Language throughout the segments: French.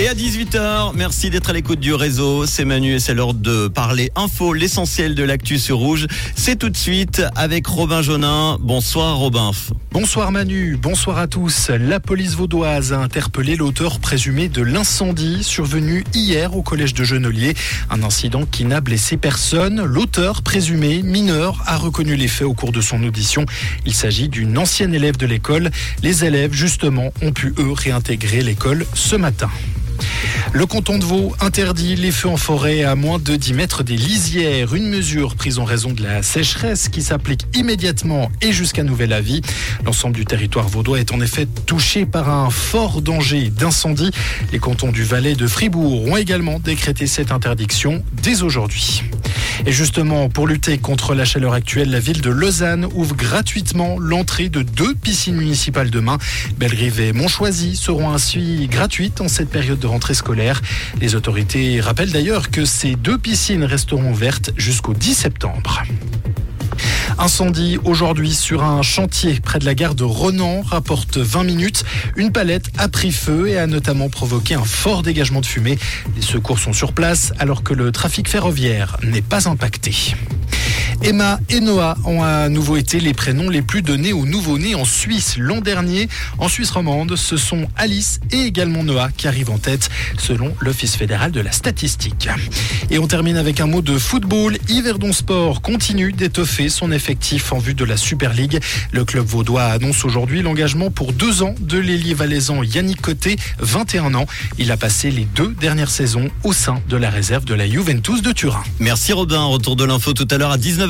Et à 18h, merci d'être à l'écoute du réseau. C'est Manu et c'est l'heure de parler info, l'essentiel de l'actu sur Rouge. C'est tout de suite avec Robin Jonin. Bonsoir Robin. Bonsoir Manu, bonsoir à tous. La police vaudoise a interpellé l'auteur présumé de l'incendie survenu hier au collège de Genelier. Un incident qui n'a blessé personne. L'auteur présumé, mineur, a reconnu les faits au cours de son audition. Il s'agit d'une ancienne élève de l'école. Les élèves, justement, ont pu eux réintégrer l'école ce matin. Le canton de Vaud interdit les feux en forêt à moins de 10 mètres des lisières, une mesure prise en raison de la sécheresse qui s'applique immédiatement et jusqu'à nouvel avis. L'ensemble du territoire vaudois est en effet touché par un fort danger d'incendie. Les cantons du Valais de Fribourg ont également décrété cette interdiction dès aujourd'hui. Et justement, pour lutter contre la chaleur actuelle, la ville de Lausanne ouvre gratuitement l'entrée de deux piscines municipales demain. Bellerive et Montchoisy seront ainsi gratuites en cette période de rentrée scolaire. Les autorités rappellent d'ailleurs que ces deux piscines resteront ouvertes jusqu'au 10 septembre. Incendie aujourd'hui sur un chantier près de la gare de Renan, rapporte 20 minutes. Une palette a pris feu et a notamment provoqué un fort dégagement de fumée. Les secours sont sur place alors que le trafic ferroviaire n'est pas impacté. Emma et Noah ont à nouveau été les prénoms les plus donnés aux nouveau-nés en Suisse l'an dernier. En Suisse romande, ce sont Alice et également Noah qui arrivent en tête selon l'Office fédéral de la statistique. Et on termine avec un mot de football. Yverdon Sport continue d'étoffer son effectif en vue de la Super League. Le club vaudois annonce aujourd'hui l'engagement pour deux ans de l'ailier valaisan Yannick Côté, 21 ans. Il a passé les deux dernières saisons au sein de la réserve de la Juventus de Turin. Merci Robin. Retour de l'info tout à l'heure à 19h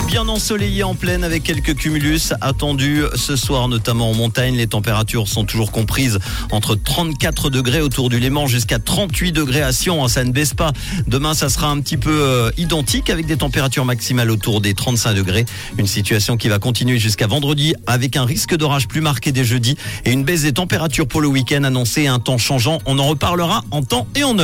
bien ensoleillé en pleine avec quelques cumulus attendus ce soir, notamment en montagne. Les températures sont toujours comprises entre 34 degrés autour du Léman jusqu'à 38 degrés à Sion. Ça ne baisse pas. Demain, ça sera un petit peu euh, identique avec des températures maximales autour des 35 degrés. Une situation qui va continuer jusqu'à vendredi avec un risque d'orage plus marqué dès jeudi et une baisse des températures pour le week-end annoncé un temps changeant. On en reparlera en temps et en heure.